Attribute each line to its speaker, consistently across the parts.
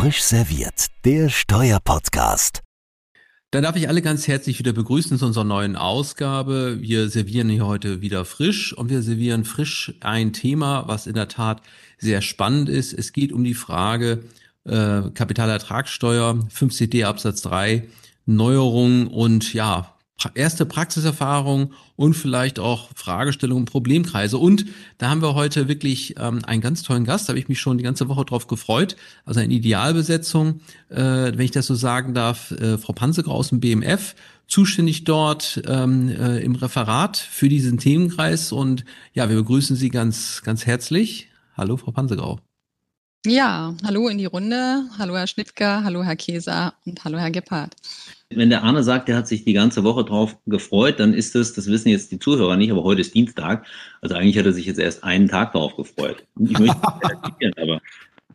Speaker 1: Frisch serviert, der Steuerpodcast.
Speaker 2: Dann darf ich alle ganz herzlich wieder begrüßen zu unserer neuen Ausgabe. Wir servieren hier heute wieder frisch und wir servieren frisch ein Thema, was in der Tat sehr spannend ist. Es geht um die Frage äh, Kapitalertragssteuer, 5CD Absatz 3, Neuerungen und ja, erste Praxiserfahrung und vielleicht auch Fragestellungen, Problemkreise. Und da haben wir heute wirklich ähm, einen ganz tollen Gast, da habe ich mich schon die ganze Woche drauf gefreut. Also eine Idealbesetzung, äh, wenn ich das so sagen darf, äh, Frau Panzeger aus dem BMF, zuständig dort ähm, äh, im Referat für diesen Themenkreis. Und ja, wir begrüßen Sie ganz, ganz herzlich. Hallo, Frau Panzegrau.
Speaker 3: Ja, hallo in die Runde. Hallo, Herr Schnittger, hallo, Herr Käser und hallo, Herr Gebhardt.
Speaker 4: Wenn der Arne sagt, er hat sich die ganze Woche drauf gefreut, dann ist es, das wissen jetzt die Zuhörer nicht, aber heute ist Dienstag. Also eigentlich hat er sich jetzt erst einen Tag darauf gefreut. Ich möchte nicht
Speaker 2: aber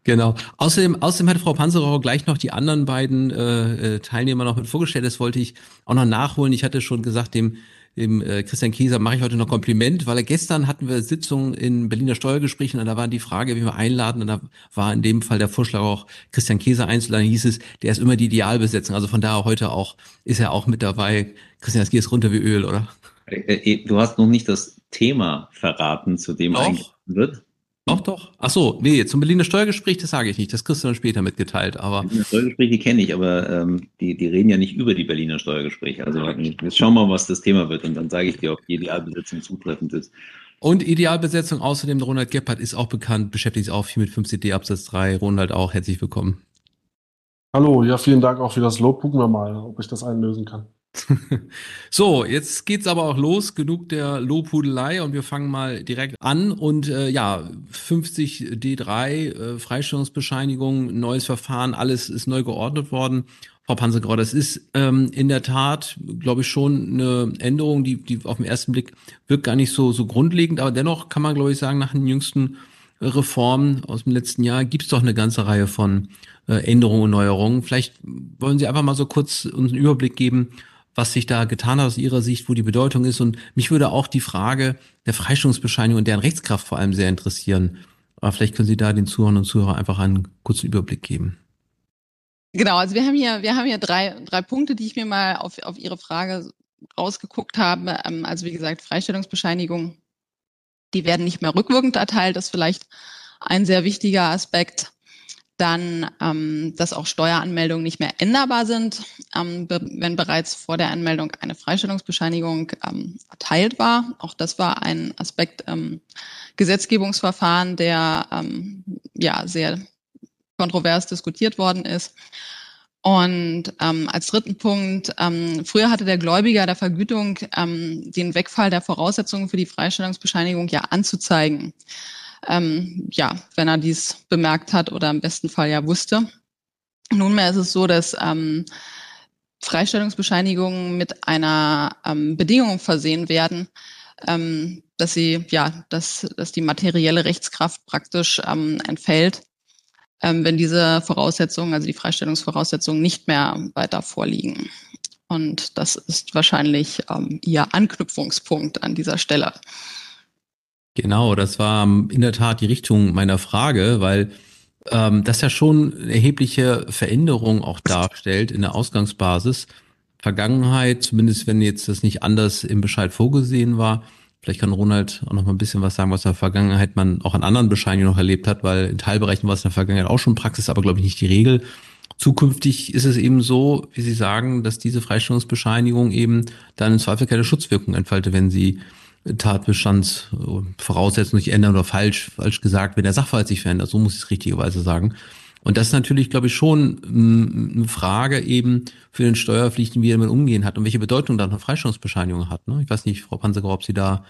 Speaker 2: Genau. Außerdem, außerdem hat Frau Panzerauer gleich noch die anderen beiden äh, äh, Teilnehmer noch mit vorgestellt. Das wollte ich auch noch nachholen. Ich hatte schon gesagt, dem dem äh, Christian Kieser mache ich heute noch Kompliment, weil er gestern hatten wir Sitzungen in Berliner Steuergesprächen und da war die Frage, wie wir einladen und da war in dem Fall der Vorschlag auch Christian Kieser einzuladen, hieß es, der ist immer die Idealbesetzung. Also von daher heute auch, ist er auch mit dabei. Christian, das geht runter wie Öl, oder?
Speaker 4: Äh, äh, du hast noch nicht das Thema verraten, zu dem
Speaker 2: eingeladen wird. Doch, doch. Ach so, nee, zum Berliner Steuergespräch, das sage ich nicht. Das kriegst du dann später mitgeteilt. Aber
Speaker 4: Berliner Steuergespräche kenne ich, aber ähm, die, die reden ja nicht über die Berliner Steuergespräche. Also jetzt schauen wir mal, was das Thema wird und dann sage ich dir, ob die Idealbesetzung zutreffend ist.
Speaker 2: Und Idealbesetzung außerdem, Ronald Gebhardt ist auch bekannt, beschäftigt sich auch viel mit 5CD Absatz 3. Ronald auch, herzlich willkommen.
Speaker 5: Hallo, ja, vielen Dank auch für das Lob. Gucken wir mal, ob ich das einlösen kann.
Speaker 2: so, jetzt geht's aber auch los. Genug der Lobhudelei und wir fangen mal direkt an. Und äh, ja, 50 D3, äh, Freistellungsbescheinigung, neues Verfahren, alles ist neu geordnet worden. Frau Panzergrau, das ist ähm, in der Tat, glaube ich, schon eine Änderung, die, die auf den ersten Blick wirkt gar nicht so, so grundlegend, aber dennoch kann man, glaube ich, sagen, nach den jüngsten Reformen aus dem letzten Jahr gibt's doch eine ganze Reihe von äh, Änderungen und Neuerungen. Vielleicht wollen Sie einfach mal so kurz uns einen Überblick geben, was sich da getan hat aus Ihrer Sicht, wo die Bedeutung ist. Und mich würde auch die Frage der Freistellungsbescheinigung und deren Rechtskraft vor allem sehr interessieren. Aber vielleicht können Sie da den Zuhörern und Zuhörern einfach einen kurzen Überblick geben.
Speaker 3: Genau, also wir haben hier, wir haben hier drei, drei Punkte, die ich mir mal auf, auf Ihre Frage rausgeguckt habe. Ähm, also wie gesagt, Freistellungsbescheinigung, die werden nicht mehr rückwirkend erteilt, das ist vielleicht ein sehr wichtiger Aspekt dann, ähm, dass auch Steueranmeldungen nicht mehr änderbar sind, ähm, be wenn bereits vor der Anmeldung eine Freistellungsbescheinigung ähm, erteilt war. Auch das war ein Aspekt ähm, Gesetzgebungsverfahren, der ähm, ja sehr kontrovers diskutiert worden ist. Und ähm, als dritten Punkt, ähm, früher hatte der Gläubiger der Vergütung ähm, den Wegfall der Voraussetzungen für die Freistellungsbescheinigung ja anzuzeigen ähm, ja, wenn er dies bemerkt hat oder im besten Fall ja wusste. Nunmehr ist es so, dass ähm, Freistellungsbescheinigungen mit einer ähm, Bedingung versehen werden, ähm, dass sie, ja, dass, dass die materielle Rechtskraft praktisch ähm, entfällt, ähm, wenn diese Voraussetzungen, also die Freistellungsvoraussetzungen nicht mehr weiter vorliegen. Und das ist wahrscheinlich ähm, Ihr Anknüpfungspunkt an dieser Stelle.
Speaker 2: Genau, das war in der Tat die Richtung meiner Frage, weil ähm, das ja schon eine erhebliche Veränderung auch darstellt in der Ausgangsbasis. Vergangenheit, zumindest wenn jetzt das nicht anders im Bescheid vorgesehen war. Vielleicht kann Ronald auch noch mal ein bisschen was sagen, was in der Vergangenheit man auch an anderen Bescheinigungen noch erlebt hat, weil in Teilbereichen war es in der Vergangenheit auch schon Praxis, aber glaube ich nicht die Regel. Zukünftig ist es eben so, wie Sie sagen, dass diese Freistellungsbescheinigung eben dann im Zweifel keine Schutzwirkung entfaltet, wenn sie Tatbestandsvoraussetzungen sich ändern oder falsch, falsch gesagt, wenn der Sachverhalt sich verändert, so muss ich es richtigerweise sagen. Und das ist natürlich, glaube ich, schon mm, eine Frage eben für den Steuerpflichtigen, wie er damit umgehen hat und welche Bedeutung dann eine Freistellungsbescheinigung hat. Ne? Ich weiß nicht, Frau Panzeger, ob Sie da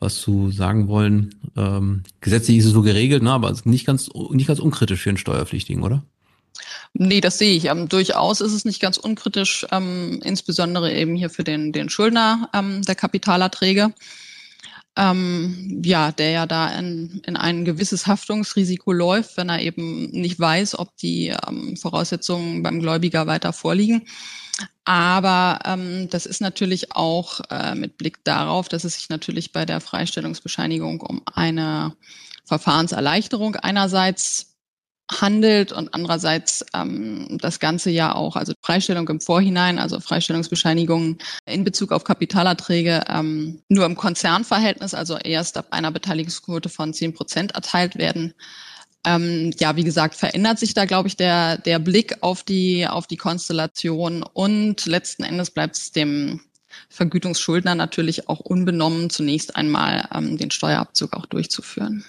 Speaker 2: was zu sagen wollen. Ähm, gesetzlich ist es so geregelt, ne? aber nicht ganz, nicht ganz unkritisch für den Steuerpflichtigen, oder?
Speaker 3: Nee, das sehe ich. Ähm, durchaus ist es nicht ganz unkritisch, ähm, insbesondere eben hier für den, den Schuldner ähm, der Kapitalerträge ähm, ja, der ja da in, in ein gewisses Haftungsrisiko läuft, wenn er eben nicht weiß, ob die ähm, Voraussetzungen beim Gläubiger weiter vorliegen. Aber ähm, das ist natürlich auch äh, mit Blick darauf, dass es sich natürlich bei der Freistellungsbescheinigung um eine Verfahrenserleichterung einerseits handelt und andererseits ähm, das Ganze ja auch, also Freistellung im Vorhinein, also Freistellungsbescheinigungen in Bezug auf Kapitalerträge ähm, nur im Konzernverhältnis, also erst ab einer Beteiligungsquote von zehn Prozent erteilt werden. Ähm, ja, wie gesagt, verändert sich da, glaube ich, der, der Blick auf die, auf die Konstellation und letzten Endes bleibt es dem Vergütungsschuldner natürlich auch unbenommen, zunächst einmal ähm, den Steuerabzug auch durchzuführen.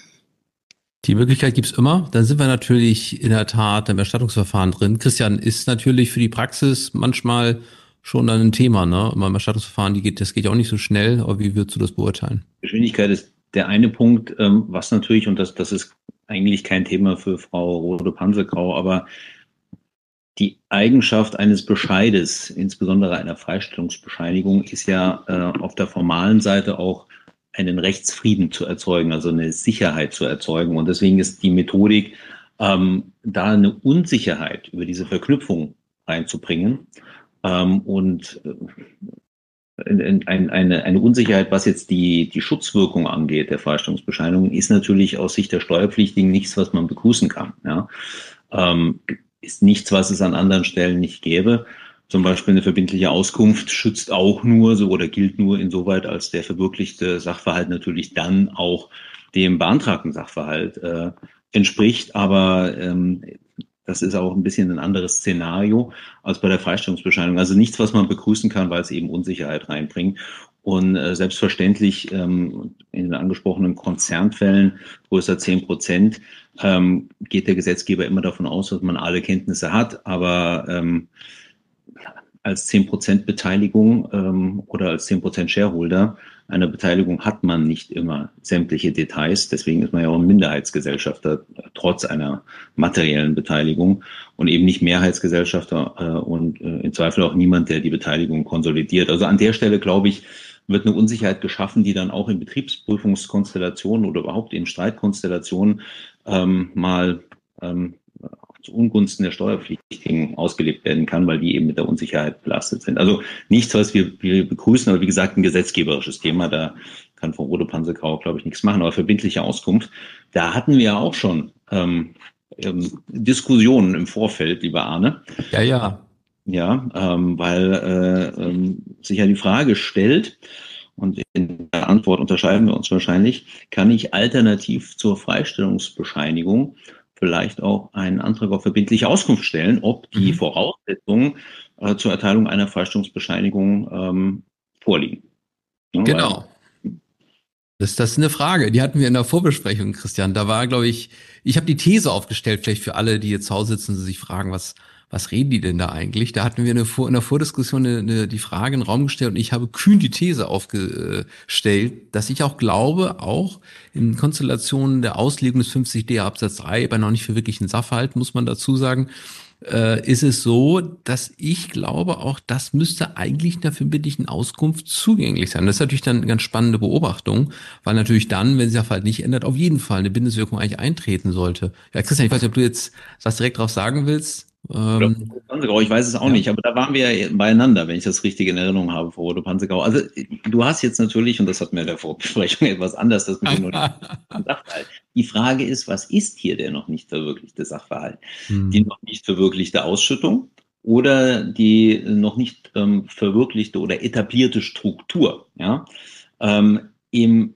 Speaker 2: Die Möglichkeit gibt's immer. Dann sind wir natürlich in der Tat im Erstattungsverfahren drin. Christian, ist natürlich für die Praxis manchmal schon dann ein Thema, ne? Im Erstattungsverfahren, die geht, das geht ja auch nicht so schnell, aber wie würdest du das beurteilen?
Speaker 4: Geschwindigkeit ist der eine Punkt, ähm, was natürlich, und das, das ist eigentlich kein Thema für Frau Rode-Pansegrau, aber die Eigenschaft eines Bescheides, insbesondere einer Freistellungsbescheinigung, ist ja äh, auf der formalen Seite auch einen Rechtsfrieden zu erzeugen, also eine Sicherheit zu erzeugen. Und deswegen ist die Methodik, ähm, da eine Unsicherheit über diese Verknüpfung reinzubringen ähm, und äh, ein, eine, eine Unsicherheit, was jetzt die, die Schutzwirkung angeht, der Freistellungsbescheinigung, ist natürlich aus Sicht der Steuerpflichtigen nichts, was man begrüßen kann. Ja? Ähm, ist nichts, was es an anderen Stellen nicht gäbe. Zum Beispiel eine verbindliche Auskunft schützt auch nur so oder gilt nur insoweit, als der verwirklichte Sachverhalt natürlich dann auch dem beantragten Sachverhalt äh, entspricht. Aber ähm, das ist auch ein bisschen ein anderes Szenario als bei der Freistellungsbescheinigung. Also nichts, was man begrüßen kann, weil es eben Unsicherheit reinbringt. Und äh, selbstverständlich ähm, in den angesprochenen Konzernfällen größer zehn Prozent ähm, geht der Gesetzgeber immer davon aus, dass man alle Kenntnisse hat. Aber ähm, als 10% Beteiligung ähm, oder als 10% Shareholder einer Beteiligung hat man nicht immer sämtliche Details. Deswegen ist man ja auch ein Minderheitsgesellschafter, trotz einer materiellen Beteiligung und eben nicht Mehrheitsgesellschafter äh, und äh, im Zweifel auch niemand, der die Beteiligung konsolidiert. Also an der Stelle, glaube ich, wird eine Unsicherheit geschaffen, die dann auch in Betriebsprüfungskonstellationen oder überhaupt in Streitkonstellationen ähm, mal ähm, zu Ungunsten der Steuerpflichtigen ausgelebt werden kann, weil die eben mit der Unsicherheit belastet sind. Also nichts, was wir, wir begrüßen, aber wie gesagt, ein gesetzgeberisches Thema. Da kann Frau Rode Pansegrau, glaube ich, nichts machen. Aber verbindliche Auskunft, da hatten wir ja auch schon ähm, ähm, Diskussionen im Vorfeld, lieber Arne.
Speaker 2: Ja, ja.
Speaker 4: Ja, ähm, weil äh, ähm, sich ja die Frage stellt, und in der Antwort unterscheiden wir uns wahrscheinlich, kann ich alternativ zur Freistellungsbescheinigung vielleicht auch einen Antrag auf verbindliche Auskunft stellen, ob die mhm. Voraussetzungen äh, zur Erteilung einer Freistellungsbescheinigung ähm, vorliegen.
Speaker 2: Ja, genau. Das, das ist eine Frage, die hatten wir in der Vorbesprechung, Christian. Da war, glaube ich, ich habe die These aufgestellt, vielleicht für alle, die jetzt zu Hause sitzen und sich fragen, was, was reden die denn da eigentlich? Da hatten wir eine Vor in der Vordiskussion eine, eine, die Frage in den Raum gestellt und ich habe kühn die These aufgestellt, dass ich auch glaube, auch in Konstellationen der Auslegung des 50d Absatz 3 bei noch nicht verwirklichten Sachverhalt, muss man dazu sagen, äh, ist es so, dass ich glaube, auch das müsste eigentlich in der verbindlichen Auskunft zugänglich sein. Das ist natürlich dann eine ganz spannende Beobachtung, weil natürlich dann, wenn sich der Fall nicht ändert, auf jeden Fall eine Bindungswirkung eigentlich eintreten sollte. Ja, Christian, ich weiß nicht, ob du jetzt was direkt drauf sagen willst.
Speaker 4: Ähm, ich weiß es auch ja. nicht, aber da waren wir ja beieinander, wenn ich das richtig in Erinnerung habe, Frau Rote Panzergau. Also du hast jetzt natürlich, und das hat mir in der Vorbesprechung etwas anders, das mit dem Sachverhalt. Die Frage ist, was ist hier der noch nicht verwirklichte Sachverhalt? Hm. Die noch nicht verwirklichte Ausschüttung oder die noch nicht ähm, verwirklichte oder etablierte Struktur? Ja? Ähm, im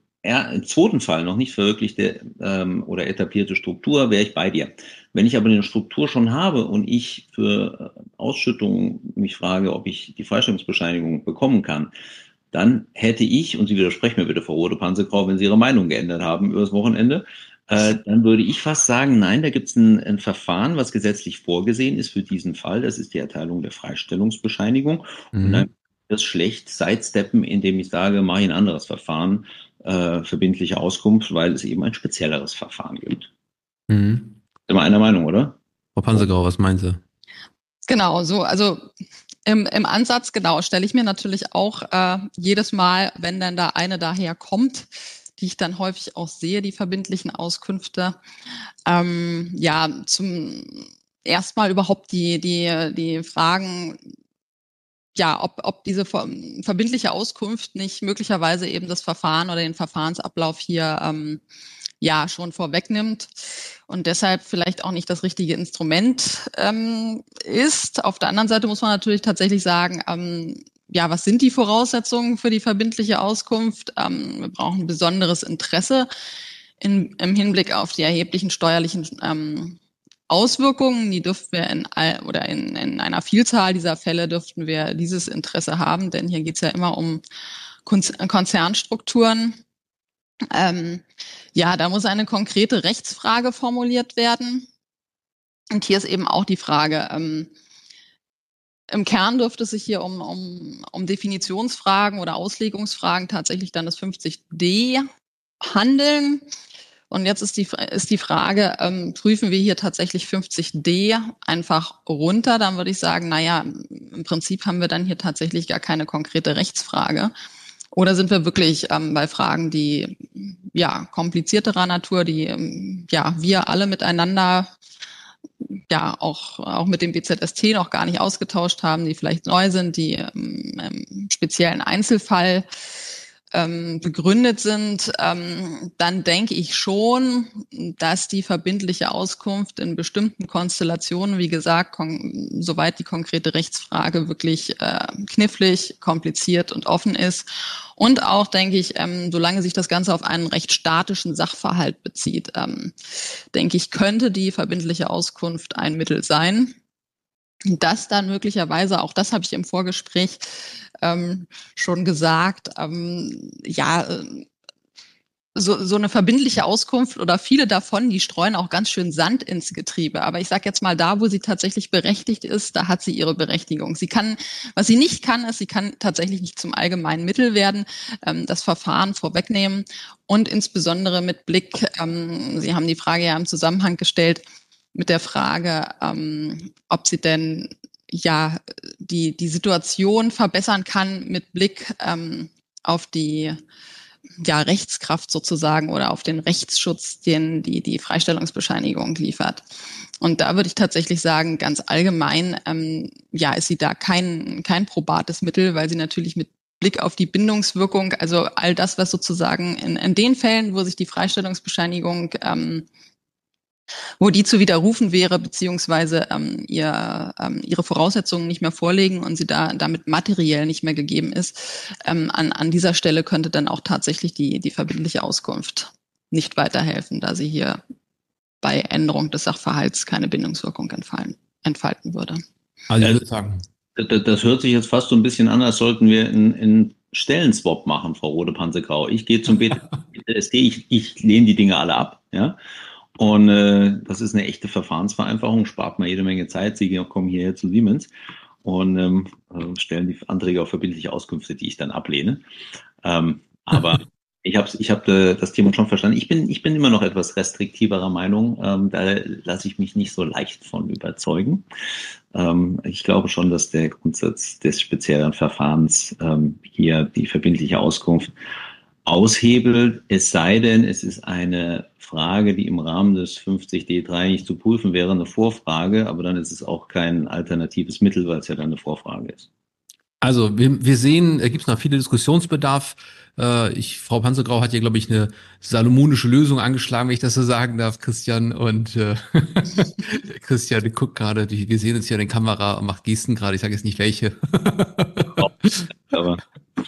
Speaker 4: zweiten Fall noch nicht verwirklichte ähm, oder etablierte Struktur, wäre ich bei dir. Wenn ich aber eine Struktur schon habe und ich für äh, Ausschüttungen mich frage, ob ich die Freistellungsbescheinigung bekommen kann, dann hätte ich, und Sie widersprechen mir bitte, Frau Rode Panzergrau, wenn Sie Ihre Meinung geändert haben übers Wochenende, äh, dann würde ich fast sagen, nein, da gibt es ein, ein, Verfahren, was gesetzlich vorgesehen ist für diesen Fall. Das ist die Erteilung der Freistellungsbescheinigung. Mhm. Und dann das schlecht sidesteppen, indem ich sage, mache ich ein anderes Verfahren, äh, verbindliche Auskunft, weil es eben ein spezielleres Verfahren gibt. Mhm. Wir einer Meinung, oder?
Speaker 2: Frau Panzergau, was meinen Sie?
Speaker 3: Genau, so, also im, im Ansatz, genau, stelle ich mir natürlich auch äh, jedes Mal, wenn dann da eine daher kommt, die ich dann häufig auch sehe, die verbindlichen Auskünfte, ähm, ja, zum erstmal überhaupt die, die, die Fragen, ja, ob, ob diese verbindliche Auskunft nicht möglicherweise eben das Verfahren oder den Verfahrensablauf hier ähm, ja schon vorwegnimmt und deshalb vielleicht auch nicht das richtige Instrument ähm, ist. Auf der anderen Seite muss man natürlich tatsächlich sagen, ähm, ja, was sind die Voraussetzungen für die verbindliche Auskunft? Ähm, wir brauchen besonderes Interesse in, im Hinblick auf die erheblichen steuerlichen ähm, Auswirkungen. Die dürften wir in all, oder in, in einer Vielzahl dieser Fälle dürften wir dieses Interesse haben, denn hier geht es ja immer um Konzernstrukturen. Ähm, ja, da muss eine konkrete Rechtsfrage formuliert werden. Und hier ist eben auch die Frage, ähm, im Kern dürfte es sich hier um, um, um Definitionsfragen oder Auslegungsfragen tatsächlich dann das 50d handeln. Und jetzt ist die, ist die Frage, ähm, prüfen wir hier tatsächlich 50d einfach runter? Dann würde ich sagen, naja, im Prinzip haben wir dann hier tatsächlich gar keine konkrete Rechtsfrage. Oder sind wir wirklich ähm, bei Fragen, die ja komplizierterer Natur, die ähm, ja wir alle miteinander ja auch auch mit dem BZST noch gar nicht ausgetauscht haben, die vielleicht neu sind, die ähm, im speziellen Einzelfall ähm, begründet sind, ähm, dann denke ich schon, dass die verbindliche Auskunft in bestimmten Konstellationen, wie gesagt, soweit die konkrete Rechtsfrage wirklich äh, knifflig, kompliziert und offen ist. Und auch, denke ich, ähm, solange sich das Ganze auf einen recht statischen Sachverhalt bezieht, ähm, denke ich, könnte die verbindliche Auskunft ein Mittel sein das dann möglicherweise, auch das habe ich im Vorgespräch ähm, schon gesagt, ähm, ja, äh, so, so eine verbindliche Auskunft oder viele davon, die streuen auch ganz schön Sand ins Getriebe. Aber ich sage jetzt mal, da, wo sie tatsächlich berechtigt ist, da hat sie ihre Berechtigung. Sie kann, was sie nicht kann, ist, sie kann tatsächlich nicht zum allgemeinen Mittel werden, ähm, das Verfahren vorwegnehmen und insbesondere mit Blick, ähm, Sie haben die Frage ja im Zusammenhang gestellt, mit der Frage, ähm, ob sie denn ja die, die Situation verbessern kann mit Blick ähm, auf die ja, Rechtskraft sozusagen oder auf den Rechtsschutz, den die, die Freistellungsbescheinigung liefert. Und da würde ich tatsächlich sagen, ganz allgemein, ähm, ja, ist sie da kein, kein probates Mittel, weil sie natürlich mit Blick auf die Bindungswirkung, also all das, was sozusagen in, in den Fällen, wo sich die Freistellungsbescheinigung ähm, wo die zu widerrufen wäre, beziehungsweise ähm, ihr, ähm, ihre Voraussetzungen nicht mehr vorlegen und sie da damit materiell nicht mehr gegeben ist. Ähm, an, an dieser Stelle könnte dann auch tatsächlich die, die verbindliche Auskunft nicht weiterhelfen, da sie hier bei Änderung des Sachverhalts keine Bindungswirkung entfallen, entfalten würde.
Speaker 4: Also ich würde sagen. Das, das hört sich jetzt fast so ein bisschen an, als sollten wir in, in Stellenswap machen, Frau Rode-Pansegrau. Ich gehe zum BTSD, ich, ich lehne die Dinge alle ab, ja. Und äh, das ist eine echte Verfahrensvereinfachung, spart man jede Menge Zeit. Sie kommen hierher zu Siemens und ähm, äh, stellen die Anträge auf verbindliche Auskünfte, die ich dann ablehne. Ähm, aber ich habe ich hab, äh, das Thema schon verstanden. Ich bin, ich bin immer noch etwas restriktiverer Meinung. Ähm, da lasse ich mich nicht so leicht von überzeugen. Ähm, ich glaube schon, dass der Grundsatz des speziellen Verfahrens ähm, hier die verbindliche Auskunft aushebelt, es sei denn, es ist eine Frage, die im Rahmen des 50D3 nicht zu prüfen wäre, eine Vorfrage, aber dann ist es auch kein alternatives Mittel, weil es ja dann eine Vorfrage ist.
Speaker 2: Also wir, wir sehen, äh, gibt es noch viele Diskussionsbedarf. Äh, ich, Frau Panzergrau hat hier, glaube ich, eine salomonische Lösung angeschlagen, wenn ich das so sagen darf, Christian. Und äh, Christian guckt gerade, wir sehen uns hier in der Kamera und macht Gesten gerade, ich sage jetzt nicht welche. aber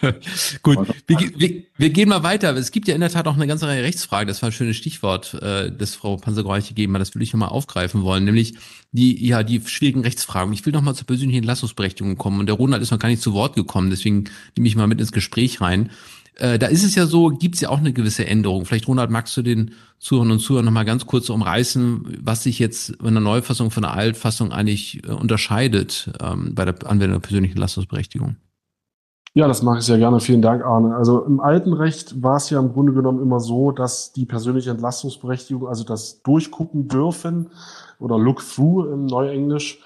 Speaker 2: Gut, wir, wir, wir, gehen mal weiter. Es gibt ja in der Tat auch eine ganze Reihe Rechtsfragen. Das war ein schönes Stichwort, äh, das Frau Panzergreich gegeben hat. Das will ich nochmal aufgreifen wollen, nämlich die, ja, die schwierigen Rechtsfragen. Ich will nochmal zur persönlichen Entlassungsberechtigung kommen. Und der Ronald ist noch gar nicht zu Wort gekommen, deswegen nehme ich mal mit ins Gespräch rein. Äh, da ist es ja so, gibt es ja auch eine gewisse Änderung. Vielleicht, Ronald, magst du den Zuhörern und Zuhörern nochmal ganz kurz umreißen, was sich jetzt in der Neufassung von der Altfassung eigentlich äh, unterscheidet ähm, bei der Anwendung der persönlichen Entlassungsberechtigung?
Speaker 5: Ja, das mache ich sehr gerne. Vielen Dank, Arne. Also im alten Recht war es ja im Grunde genommen immer so, dass die persönliche Entlastungsberechtigung, also das Durchgucken dürfen oder Look-through im Neuenglisch,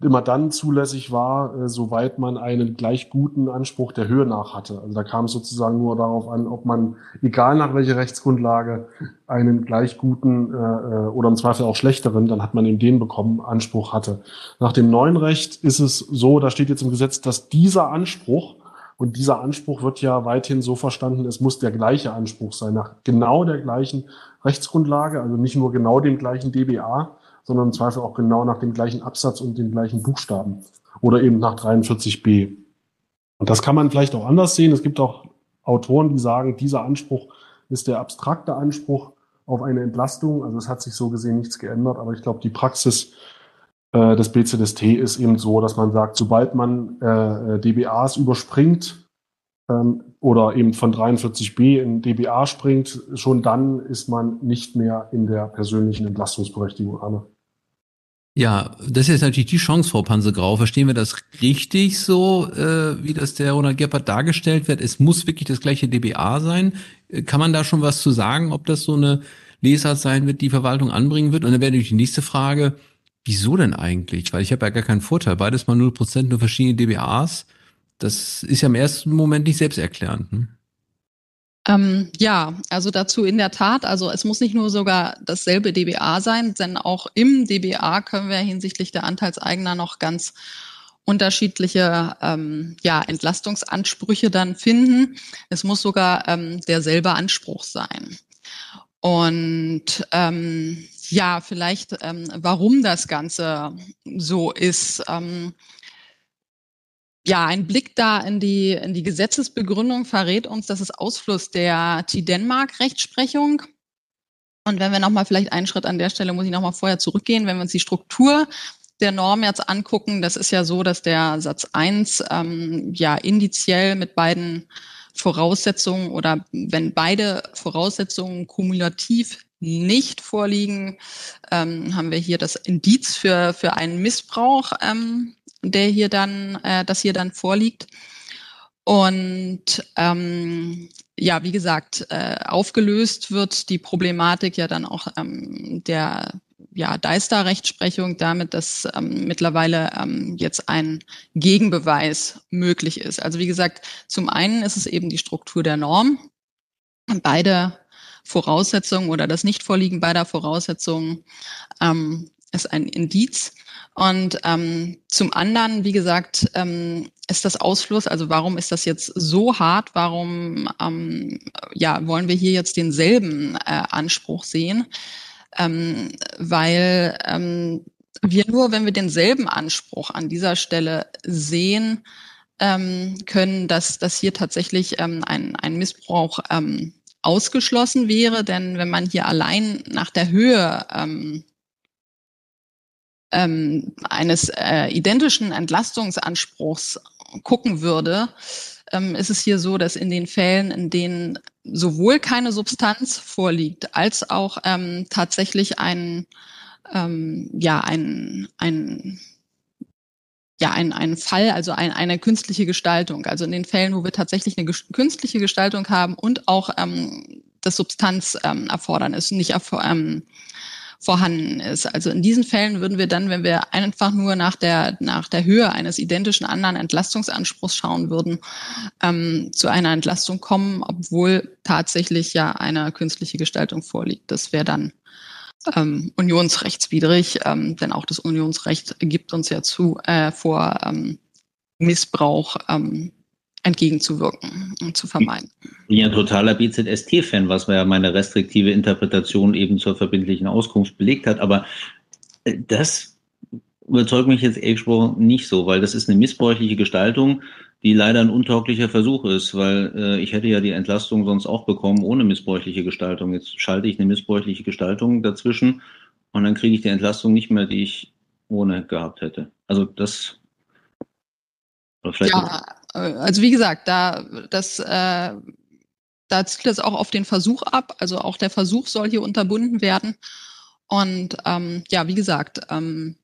Speaker 5: immer dann zulässig war, äh, soweit man einen gleich guten Anspruch der Höhe nach hatte. Also da kam es sozusagen nur darauf an, ob man, egal nach welcher Rechtsgrundlage, einen gleich guten äh, äh oder im Zweifel auch schlechteren, dann hat man eben den bekommen, Anspruch hatte. Nach dem neuen Recht ist es so, da steht jetzt im Gesetz, dass dieser Anspruch und dieser Anspruch wird ja weithin so verstanden, es muss der gleiche Anspruch sein, nach genau der gleichen Rechtsgrundlage, also nicht nur genau dem gleichen DBA, sondern im Zweifel auch genau nach dem gleichen Absatz und den gleichen Buchstaben oder eben nach 43b. Und das kann man vielleicht auch anders sehen. Es gibt auch Autoren, die sagen, dieser Anspruch ist der abstrakte Anspruch auf eine Entlastung. Also es hat sich so gesehen nichts geändert, aber ich glaube, die Praxis äh, des BZST ist eben so, dass man sagt, sobald man äh, DBAs überspringt ähm, oder eben von 43b in DBA springt, schon dann ist man nicht mehr in der persönlichen Entlastungsberechtigung, Anne.
Speaker 2: Ja, das ist natürlich die Chance, Frau Pansegrau. Verstehen wir das richtig so, äh, wie das der Ronald Gebhardt dargestellt wird? Es muss wirklich das gleiche DBA sein. Äh, kann man da schon was zu sagen, ob das so eine Lesart sein wird, die Verwaltung anbringen wird? Und dann wäre natürlich die nächste Frage, wieso denn eigentlich? Weil ich habe ja gar keinen Vorteil. Beides mal 0%, nur verschiedene DBAs. Das ist ja im ersten Moment nicht selbsterklärend. Ne?
Speaker 3: Ähm, ja, also dazu in der Tat, also es muss nicht nur sogar dasselbe DBA sein, denn auch im DBA können wir hinsichtlich der Anteilseigner noch ganz unterschiedliche ähm, ja, Entlastungsansprüche dann finden. Es muss sogar ähm, derselbe Anspruch sein. Und ähm, ja, vielleicht, ähm, warum das Ganze so ist. Ähm, ja, ein Blick da in die, in die Gesetzesbegründung verrät uns, dass es Ausfluss der T-Denmark-Rechtsprechung. Und wenn wir nochmal vielleicht einen Schritt an der Stelle, muss ich nochmal vorher zurückgehen, wenn wir uns die Struktur der Norm jetzt angucken, das ist ja so, dass der Satz 1 ähm, ja indiziell mit beiden Voraussetzungen oder wenn beide Voraussetzungen kumulativ nicht vorliegen, ähm, haben wir hier das Indiz für, für einen Missbrauch ähm, der hier dann, äh, das hier dann vorliegt. Und ähm, ja, wie gesagt, äh, aufgelöst wird die Problematik ja dann auch ähm, der ja, Deister-Rechtsprechung damit, dass ähm, mittlerweile ähm, jetzt ein Gegenbeweis möglich ist. Also wie gesagt, zum einen ist es eben die Struktur der Norm. Beide Voraussetzungen oder das Nichtvorliegen beider Voraussetzungen ähm, ist ein Indiz. Und ähm, zum anderen, wie gesagt, ähm, ist das Ausfluss, also warum ist das jetzt so hart? Warum ähm, ja, wollen wir hier jetzt denselben äh, Anspruch sehen? Ähm, weil ähm, wir nur, wenn wir denselben Anspruch an dieser Stelle sehen, ähm, können, dass, dass hier tatsächlich ähm, ein, ein Missbrauch ähm, ausgeschlossen wäre. Denn wenn man hier allein nach der Höhe ähm, ähm, eines äh, identischen Entlastungsanspruchs gucken würde, ähm, ist es hier so, dass in den Fällen, in denen sowohl keine Substanz vorliegt, als auch ähm, tatsächlich ein, ähm, ja, ein, ein ja, ein, ein Fall, also ein, eine künstliche Gestaltung. Also in den Fällen, wo wir tatsächlich eine künstliche Gestaltung haben und auch ähm, das Substanz ähm, erfordern ist, nicht ähm, vorhanden ist. Also in diesen Fällen würden wir dann, wenn wir einfach nur nach der, nach der Höhe eines identischen anderen Entlastungsanspruchs schauen würden, ähm, zu einer Entlastung kommen, obwohl tatsächlich ja eine künstliche Gestaltung vorliegt. Das wäre dann ähm, unionsrechtswidrig, ähm, denn auch das Unionsrecht gibt uns ja zu äh, vor ähm, Missbrauch ähm, entgegenzuwirken und zu vermeiden.
Speaker 4: Ich bin ja ein totaler BZST-Fan, was ja meine restriktive Interpretation eben zur verbindlichen Auskunft belegt hat. Aber äh, das überzeugt mich jetzt ehrlich gesprochen nicht so, weil das ist eine missbräuchliche Gestaltung, die leider ein untauglicher Versuch ist, weil äh, ich hätte ja die Entlastung sonst auch bekommen ohne missbräuchliche Gestaltung. Jetzt schalte ich eine missbräuchliche Gestaltung dazwischen und dann kriege ich die Entlastung nicht mehr, die ich ohne gehabt hätte. Also das
Speaker 3: oder vielleicht ja, äh, also wie gesagt, da das äh, da zielt es auch auf den Versuch ab. Also auch der Versuch soll hier unterbunden werden. Und ähm, ja, wie gesagt, ähm,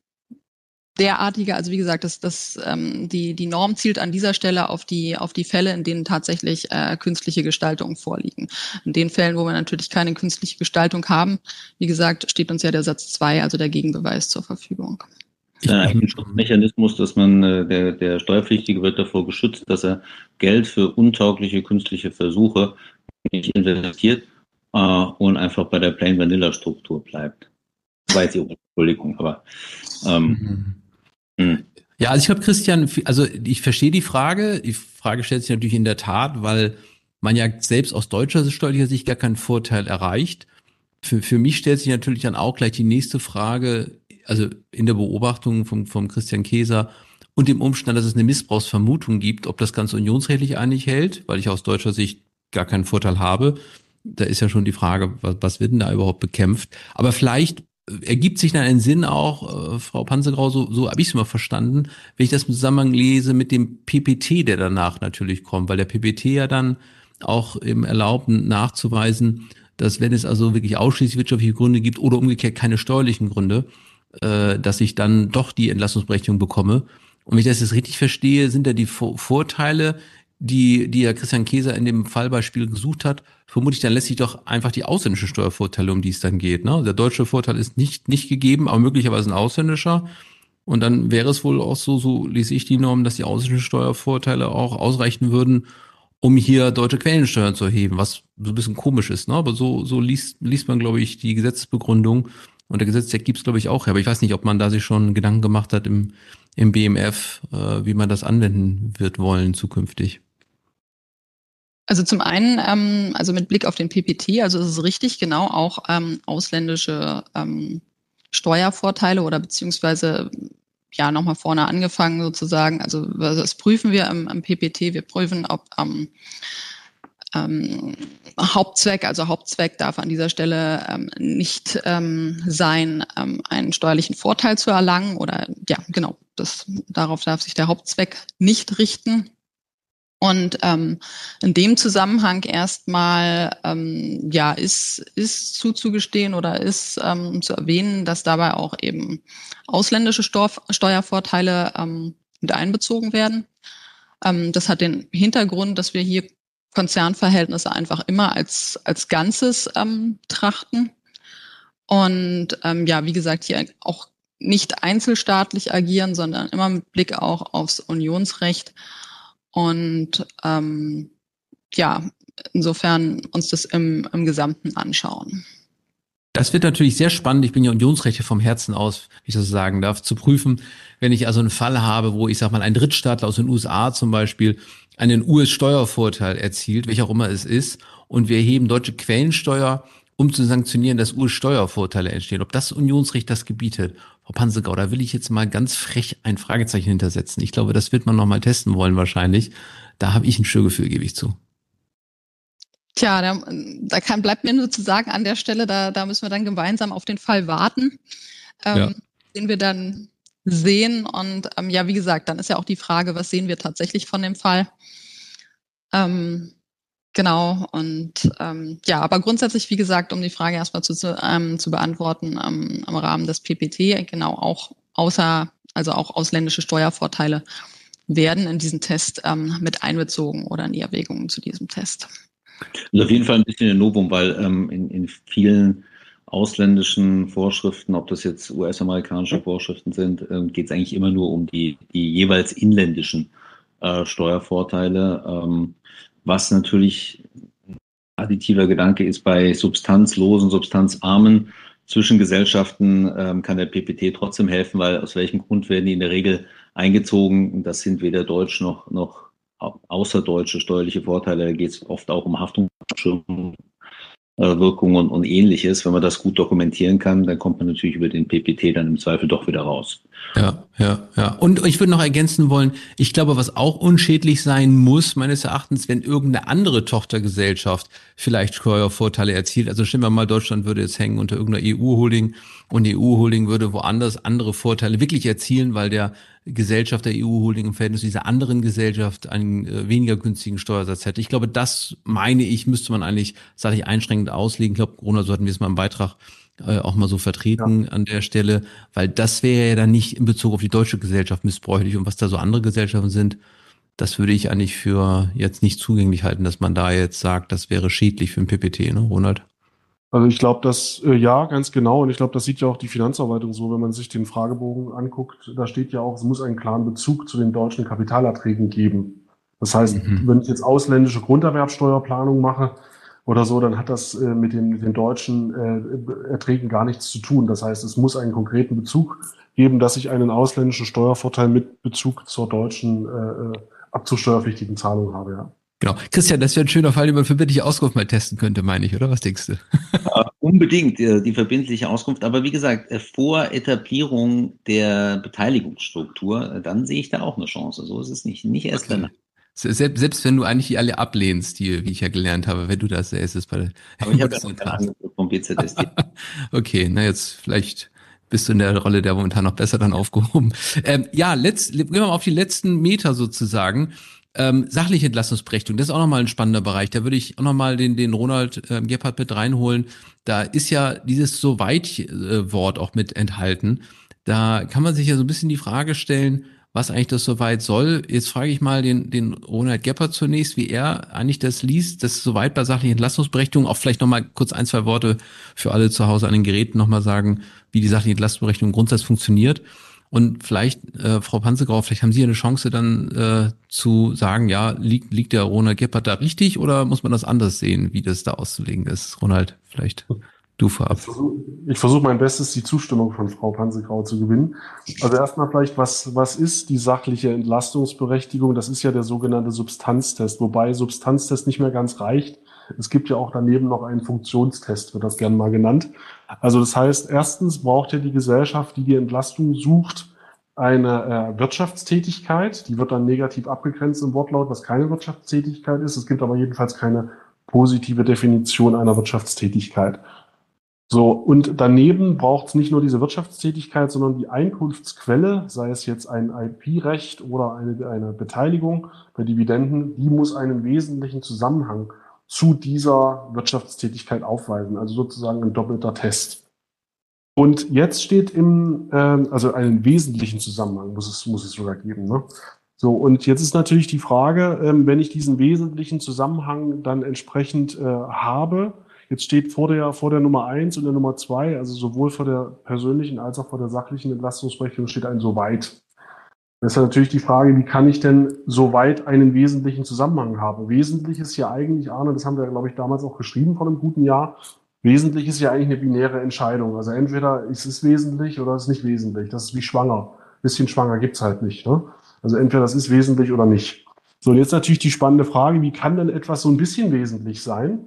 Speaker 3: derartige, also wie gesagt, das, das, ähm, die, die Norm zielt an dieser Stelle auf die, auf die Fälle, in denen tatsächlich äh, künstliche Gestaltungen vorliegen. In den Fällen, wo wir natürlich keine künstliche Gestaltung haben, wie gesagt, steht uns ja der Satz zwei, also der Gegenbeweis zur Verfügung
Speaker 4: ist ein Schutzmechanismus, dass man, äh, der, der Steuerpflichtige wird davor geschützt, dass er Geld für untaugliche künstliche Versuche nicht investiert äh, und einfach bei der Plain Vanilla Struktur bleibt. Jetzt Ihre Entschuldigung, aber ähm,
Speaker 2: mhm. Hm. ja, also ich glaube, Christian, also ich verstehe die Frage. Die Frage stellt sich natürlich in der Tat, weil man ja selbst aus deutscher steuerlicher Sicht gar keinen Vorteil erreicht. für, für mich stellt sich natürlich dann auch gleich die nächste Frage, also in der Beobachtung vom, vom Christian Käser und dem Umstand, dass es eine Missbrauchsvermutung gibt, ob das Ganze unionsrechtlich eigentlich hält, weil ich aus deutscher Sicht gar keinen Vorteil habe. Da ist ja schon die Frage, was, was wird denn da überhaupt bekämpft? Aber vielleicht ergibt sich dann ein Sinn auch, äh, Frau Panzergrau, so, so habe ich es immer verstanden, wenn ich das im Zusammenhang lese mit dem PPT, der danach natürlich kommt, weil der PPT ja dann auch im Erlaubten nachzuweisen, dass wenn es also wirklich ausschließlich wirtschaftliche Gründe gibt oder umgekehrt keine steuerlichen Gründe, äh, dass ich dann doch die Entlassungsberechtigung bekomme. Und wenn ich das jetzt richtig verstehe, sind da die Vorteile, die, die ja Christian Käser in dem Fallbeispiel gesucht hat, vermutlich dann lässt sich doch einfach die ausländischen Steuervorteile, um die es dann geht. Ne? Der deutsche Vorteil ist nicht, nicht gegeben, aber möglicherweise ein ausländischer. Und dann wäre es wohl auch so, so lese ich die Norm, dass die ausländischen Steuervorteile auch ausreichen würden, um hier deutsche Quellensteuern zu erheben, was so ein bisschen komisch ist. Ne? Aber so, so liest, liest man, glaube ich, die Gesetzesbegründung. Und der Gesetzestext gibt es, glaube ich, auch. Aber ich weiß nicht, ob man da sich schon Gedanken gemacht hat im, im BMF, äh, wie man das anwenden wird wollen zukünftig.
Speaker 3: Also zum einen, ähm, also mit Blick auf den PPT, also es ist richtig, genau auch ähm, ausländische ähm, Steuervorteile oder beziehungsweise ja nochmal vorne angefangen sozusagen. Also das prüfen wir im, im PPT. Wir prüfen, ob ähm, ähm, Hauptzweck, also Hauptzweck darf an dieser Stelle ähm, nicht ähm, sein, ähm, einen steuerlichen Vorteil zu erlangen oder ja, genau, das, darauf darf sich der Hauptzweck nicht richten. Und ähm, in dem Zusammenhang erstmal ähm, ja ist ist zuzugestehen oder ist ähm, zu erwähnen, dass dabei auch eben ausländische Steuer Steuervorteile ähm, mit einbezogen werden. Ähm, das hat den Hintergrund, dass wir hier Konzernverhältnisse einfach immer als als Ganzes ähm, trachten und ähm, ja, wie gesagt hier auch nicht einzelstaatlich agieren, sondern immer mit Blick auch aufs Unionsrecht und ähm, ja, insofern uns das im, im Gesamten anschauen.
Speaker 2: Das wird natürlich sehr spannend. Ich bin ja Unionsrechte vom Herzen aus, wie ich das sagen darf, zu prüfen. Wenn ich also einen Fall habe, wo ich sag mal ein Drittstaatler aus den USA zum Beispiel einen US-Steuervorteil erzielt, welcher auch immer es ist, und wir erheben deutsche Quellensteuer, um zu sanktionieren, dass US-Steuervorteile entstehen. Ob das Unionsrecht das gebietet, Frau Pansegau, da will ich jetzt mal ganz frech ein Fragezeichen hintersetzen. Ich glaube, das wird man noch mal testen wollen wahrscheinlich. Da habe ich ein Störgefühl, gebe ich zu.
Speaker 3: Tja, da, da kann, bleibt mir nur zu sagen an der Stelle, da, da müssen wir dann gemeinsam auf den Fall warten, ähm, ja. den wir dann sehen. Und ähm, ja, wie gesagt, dann ist ja auch die Frage, was sehen wir tatsächlich von dem Fall? Ähm, Genau, und ähm, ja, aber grundsätzlich, wie gesagt, um die Frage erstmal zu, ähm, zu beantworten, ähm, im Rahmen des PPT, genau auch außer, also auch ausländische Steuervorteile werden in diesen Test ähm, mit einbezogen oder in die Erwägungen zu diesem Test.
Speaker 4: Ist auf jeden Fall ein bisschen ein Novum, weil ähm, in, in vielen ausländischen Vorschriften, ob das jetzt US-amerikanische Vorschriften sind, ähm, geht es eigentlich immer nur um die, die jeweils inländischen äh, Steuervorteile. Ähm, was natürlich additiver Gedanke ist bei substanzlosen, substanzarmen Zwischengesellschaften ähm, kann der PPT trotzdem helfen, weil aus welchem Grund werden die in der Regel eingezogen? Das sind weder deutsch noch, noch außerdeutsche steuerliche Vorteile. Da geht es oft auch um Haftungsschirmung Wirkungen und ähnliches. Wenn man das gut dokumentieren kann, dann kommt man natürlich über den PPT dann im Zweifel doch wieder raus.
Speaker 2: Ja, ja, ja. Und ich würde noch ergänzen wollen, ich glaube, was auch unschädlich sein muss, meines Erachtens, wenn irgendeine andere Tochtergesellschaft vielleicht Steuervorteile erzielt. Also stellen wir mal, Deutschland würde jetzt hängen unter irgendeiner EU-Holding und die EU-Holding würde woanders andere Vorteile wirklich erzielen, weil der Gesellschaft der EU-Holding im Verhältnis zu dieser anderen Gesellschaft einen äh, weniger günstigen Steuersatz hätte. Ich glaube, das meine ich, müsste man eigentlich, sage ich, einschränkend auslegen. Ich glaube, Corona sollten wir es mal im Beitrag äh, auch mal so vertreten ja. an der Stelle, weil das wäre ja dann nicht in Bezug auf die deutsche Gesellschaft missbräuchlich und was da so andere Gesellschaften sind, das würde ich eigentlich für jetzt nicht zugänglich halten, dass man da jetzt sagt, das wäre schädlich für ein PPT, ne, Ronald?
Speaker 5: Also ich glaube, das äh, ja, ganz genau. Und ich glaube, das sieht ja auch die Finanzverwaltung so, wenn man sich den Fragebogen anguckt. Da steht ja auch, es muss einen klaren Bezug zu den deutschen Kapitalerträgen geben. Das heißt, mhm. wenn ich jetzt ausländische Grunderwerbsteuerplanung mache oder so, dann hat das äh, mit, den, mit den deutschen äh, Erträgen gar nichts zu tun. Das heißt, es muss einen konkreten Bezug geben, dass ich einen ausländischen Steuervorteil mit Bezug zur deutschen äh, äh abzusteuerpflichtigen Zahlung habe. Ja.
Speaker 2: Genau. Christian, das wäre ein schöner Fall, den man verbindliche Auskunft mal testen könnte, meine ich, oder? Was denkst du?
Speaker 4: Ja, unbedingt, äh, die verbindliche Auskunft. Aber wie gesagt, äh, vor Etablierung der Beteiligungsstruktur, äh, dann sehe ich da auch eine Chance. So ist es nicht. Nicht erst okay. danach.
Speaker 2: Selbst, selbst wenn du eigentlich die alle ablehnst, die, wie ich ja gelernt habe, wenn du das ist bei der
Speaker 4: Aber ich habe das vom BZSD.
Speaker 2: okay, na jetzt vielleicht bist du in der Rolle der momentan noch besser dann aufgehoben. Ähm, ja, letzt, gehen wir mal auf die letzten Meter sozusagen. Ähm, sachliche Entlastungsberechtigung, das ist auch nochmal ein spannender Bereich. Da würde ich auch nochmal den, den Ronald ähm, Gebhardt mit reinholen. Da ist ja dieses so weit äh, auch mit enthalten. Da kann man sich ja so ein bisschen die Frage stellen, was eigentlich das soweit soll. Jetzt frage ich mal den, den Ronald Gepper zunächst, wie er eigentlich das liest, das soweit bei sachlichen Entlastungsberechtigung, auch vielleicht nochmal kurz ein, zwei Worte für alle zu Hause an den Geräten nochmal sagen, wie die sachliche Entlastungsberechtigung grundsätzlich funktioniert. Und vielleicht, äh, Frau Panzegrau, vielleicht haben Sie eine Chance dann äh, zu sagen, ja, liegt, liegt der Ronald Gebhardt da richtig oder muss man das anders sehen, wie das da auszulegen ist? Ronald, vielleicht. Du vorab.
Speaker 5: Ich versuche versuch mein Bestes, die Zustimmung von Frau Pansegrau zu gewinnen. Also erstmal vielleicht, was, was ist die sachliche Entlastungsberechtigung? Das ist ja der sogenannte Substanztest, wobei Substanztest nicht mehr ganz reicht. Es gibt ja auch daneben noch einen Funktionstest, wird das gerne mal genannt. Also das heißt, erstens braucht ja die Gesellschaft, die die Entlastung sucht, eine äh, Wirtschaftstätigkeit. Die wird dann negativ abgegrenzt im Wortlaut, was keine Wirtschaftstätigkeit ist. Es gibt aber jedenfalls keine positive Definition einer Wirtschaftstätigkeit. So, und daneben braucht es nicht nur diese Wirtschaftstätigkeit, sondern die Einkunftsquelle, sei es jetzt ein IP-Recht oder eine, eine Beteiligung bei Dividenden, die muss einen wesentlichen Zusammenhang zu dieser Wirtschaftstätigkeit aufweisen, also sozusagen ein doppelter Test. Und jetzt steht im, äh, also einen wesentlichen Zusammenhang muss es, muss es sogar geben. Ne? So, und jetzt ist natürlich die Frage, ähm, wenn ich diesen wesentlichen Zusammenhang dann entsprechend äh, habe, Jetzt steht vor der, vor der Nummer eins und der Nummer zwei, also sowohl vor der persönlichen als auch vor der sachlichen Entlastungsrechnung steht ein soweit. Das ist natürlich die Frage, wie kann ich denn soweit einen wesentlichen Zusammenhang haben? Wesentlich ist ja eigentlich, Arne, das haben wir, glaube ich, damals auch geschrieben vor einem guten Jahr, wesentlich ist ja eigentlich eine binäre Entscheidung. Also entweder ist es wesentlich oder ist es nicht wesentlich. Das ist wie schwanger. Ein bisschen schwanger gibt's halt nicht. Ne? Also entweder das ist wesentlich oder nicht. So, und jetzt natürlich die spannende Frage, wie kann denn etwas so ein bisschen wesentlich sein?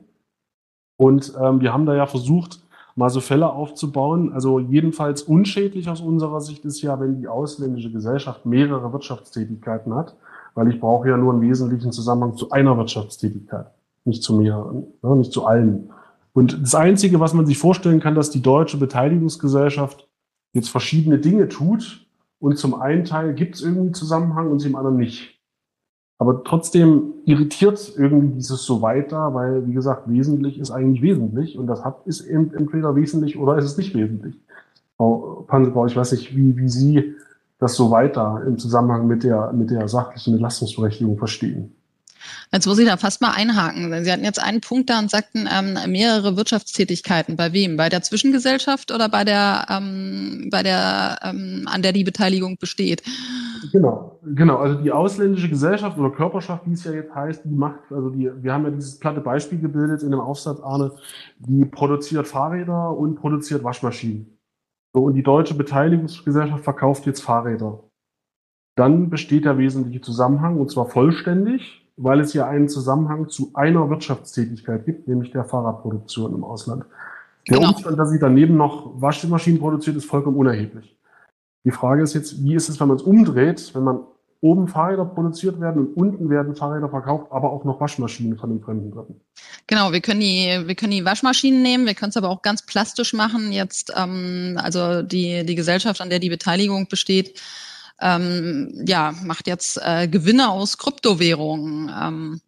Speaker 5: Und ähm, wir haben da ja versucht, mal so Fälle aufzubauen. Also jedenfalls unschädlich aus unserer Sicht ist ja, wenn die ausländische Gesellschaft mehrere Wirtschaftstätigkeiten hat, weil ich brauche ja nur einen wesentlichen Zusammenhang zu einer Wirtschaftstätigkeit, nicht zu mehreren, ne, nicht zu allen. Und das Einzige, was man sich vorstellen kann, dass die deutsche Beteiligungsgesellschaft jetzt verschiedene Dinge tut und zum einen Teil gibt es irgendwie Zusammenhang und zum anderen nicht. Aber trotzdem irritiert irgendwie dieses so weiter, weil, wie gesagt, wesentlich ist eigentlich wesentlich und das hat, ist entweder wesentlich oder ist es nicht wesentlich. Frau Panserbau, ich weiß nicht, wie, wie Sie das so weiter im Zusammenhang mit der, mit der sachlichen Entlastungsberechtigung verstehen.
Speaker 3: Jetzt muss ich da fast mal einhaken. Sie hatten jetzt einen Punkt da und sagten ähm, mehrere Wirtschaftstätigkeiten. Bei wem? Bei der Zwischengesellschaft oder bei der, ähm, bei der, ähm, an der die Beteiligung besteht?
Speaker 5: Genau, genau. Also die ausländische Gesellschaft oder Körperschaft, wie es ja jetzt heißt, die macht, also die, wir haben ja dieses platte Beispiel gebildet in dem Aufsatz, Arne, die produziert Fahrräder und produziert Waschmaschinen. So, und die deutsche Beteiligungsgesellschaft verkauft jetzt Fahrräder. Dann besteht der wesentliche Zusammenhang, und zwar vollständig, weil es ja einen Zusammenhang zu einer Wirtschaftstätigkeit gibt, nämlich der Fahrradproduktion im Ausland. Der genau. Umstand, dass sie daneben noch Waschmaschinen produziert, ist vollkommen unerheblich. Die Frage ist jetzt, wie ist es, wenn man es umdreht, wenn man oben Fahrräder produziert werden und unten werden Fahrräder verkauft, aber auch noch Waschmaschinen von den Fremden Dritten.
Speaker 3: Genau, wir können die, wir können die Waschmaschinen nehmen, wir können es aber auch ganz plastisch machen. Jetzt, ähm, also die, die Gesellschaft, an der die Beteiligung besteht, ähm, ja, macht jetzt äh, Gewinne aus Kryptowährungen. Ähm,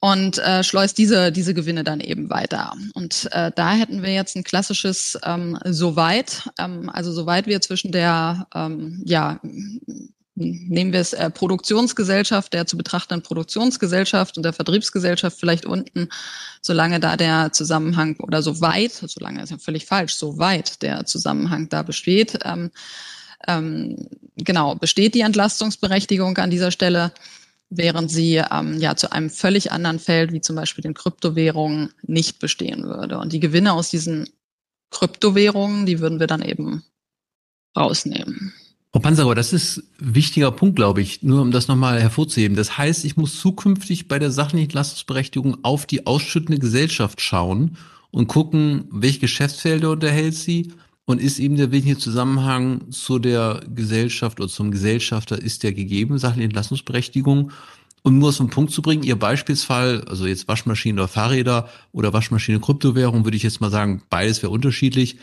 Speaker 3: und äh, schleust diese, diese Gewinne dann eben weiter. Und äh, da hätten wir jetzt ein klassisches ähm, Soweit, ähm, also soweit wir zwischen der, ähm, ja, nehmen wir es äh, Produktionsgesellschaft, der zu betrachtenden Produktionsgesellschaft und der Vertriebsgesellschaft vielleicht unten, solange da der Zusammenhang oder so weit, solange ist ja völlig falsch, so weit der Zusammenhang da besteht, ähm, ähm, genau, besteht die Entlastungsberechtigung an dieser Stelle während sie ähm, ja zu einem völlig anderen Feld, wie zum Beispiel den Kryptowährungen, nicht bestehen würde. Und die Gewinne aus diesen Kryptowährungen, die würden wir dann eben rausnehmen.
Speaker 2: Frau Panzerauer, das ist ein wichtiger Punkt, glaube ich, nur um das nochmal hervorzuheben. Das heißt, ich muss zukünftig bei der sachlichen Entlastungsberechtigung auf die ausschüttende Gesellschaft schauen und gucken, welche Geschäftsfelder unterhält sie und ist eben der wesentliche Zusammenhang zu der Gesellschaft oder zum Gesellschafter ist der gegeben, sachliche Entlastungsberechtigung. Um nur zum Punkt zu bringen, Ihr Beispielsfall, also jetzt Waschmaschinen oder Fahrräder oder Waschmaschine Kryptowährung, würde ich jetzt mal sagen, beides wäre unterschiedlich.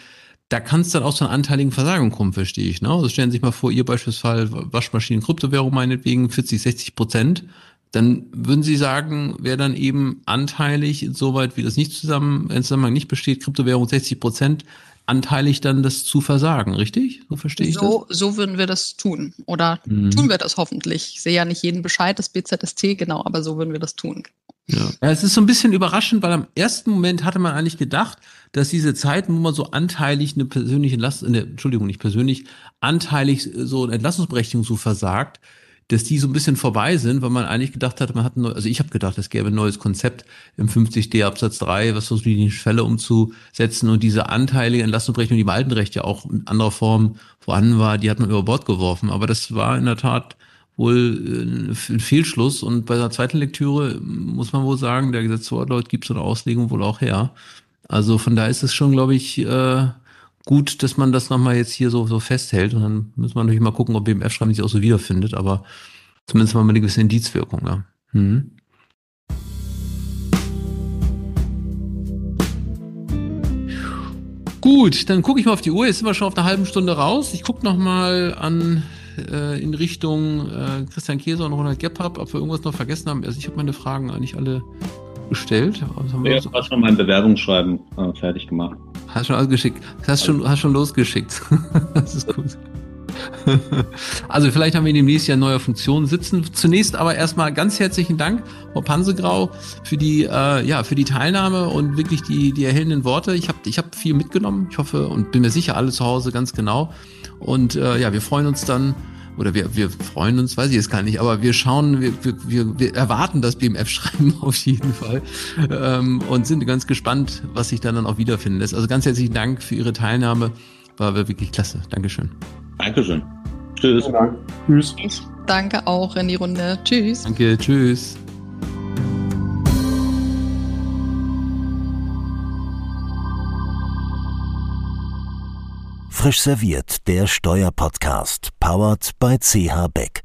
Speaker 2: Da kann es dann auch zu einer anteiligen Versagung kommen, verstehe ich. Ne? Also stellen Sie sich mal vor, Ihr Beispielsfall Waschmaschinen Kryptowährung meinetwegen 40, 60 Prozent. Dann würden Sie sagen, wäre dann eben anteilig, insoweit wie das nicht zusammen, in Zusammenhang nicht besteht, Kryptowährung 60 Prozent, anteilig dann das zu versagen, richtig? So verstehe ich
Speaker 3: so,
Speaker 2: das?
Speaker 3: So würden wir das tun. Oder mhm. tun wir das hoffentlich. Ich sehe ja nicht jeden Bescheid des BZST, genau, aber so würden wir das tun.
Speaker 2: Ja. ja, es ist so ein bisschen überraschend, weil am ersten Moment hatte man eigentlich gedacht, dass diese Zeiten, wo man so anteilig eine persönliche Last, eine, Entschuldigung, nicht persönlich, anteilig so eine Entlassungsberechtigung so versagt, dass die so ein bisschen vorbei sind, weil man eigentlich gedacht hat, man hat ein, also ich habe gedacht, es gäbe ein neues Konzept im 50d Absatz 3, was versucht, die Fälle umzusetzen und diese anteilige Entlastungsberechnung, die im alten Recht ja auch in anderer Form vorhanden war, die hat man über Bord geworfen. Aber das war in der Tat wohl äh, ein Fehlschluss und bei der zweiten Lektüre muss man wohl sagen, der Gesetzeswortlaut gibt so eine Auslegung wohl auch her. Also von da ist es schon, glaube ich, äh, gut, dass man das nochmal jetzt hier so, so festhält. Und dann muss man natürlich mal gucken, ob BMF-Schreiben sich auch so wiederfindet, aber zumindest mal eine gewisse Indizwirkung, ja. Mhm. Gut, dann gucke ich mal auf die Uhr. Jetzt sind wir schon auf einer halben Stunde raus. Ich gucke noch mal an äh, in Richtung äh, Christian Käser und Ronald Gebhardt, ob wir irgendwas noch vergessen haben. Also ich habe meine Fragen eigentlich alle gestellt.
Speaker 4: Also ja, ich habe schon mein Bewerbungsschreiben äh, fertig gemacht.
Speaker 2: Hast schon ausgeschickt. Hast schon, hast schon losgeschickt. das ist gut. Also vielleicht haben wir demnächst ja neue Funktionen sitzen. Zunächst aber erstmal ganz herzlichen Dank, Frau Pansegrau, für die, äh, ja, für die Teilnahme und wirklich die, die erhellenden Worte. Ich habe ich hab viel mitgenommen. Ich hoffe und bin mir sicher, alle zu Hause ganz genau. Und äh, ja, wir freuen uns dann oder wir, wir freuen uns, weiß ich jetzt gar nicht, aber wir schauen, wir, wir, wir erwarten das BMF-Schreiben auf jeden Fall ähm, und sind ganz gespannt, was sich dann, dann auch wiederfinden lässt. Also ganz herzlichen Dank für Ihre Teilnahme, war wirklich klasse. Dankeschön.
Speaker 4: Dankeschön. Tschüss.
Speaker 3: Dank. Tschüss. Ich danke auch in die Runde. Tschüss.
Speaker 2: Danke, tschüss.
Speaker 1: Frisch serviert, der Steuerpodcast, powered by CH Beck.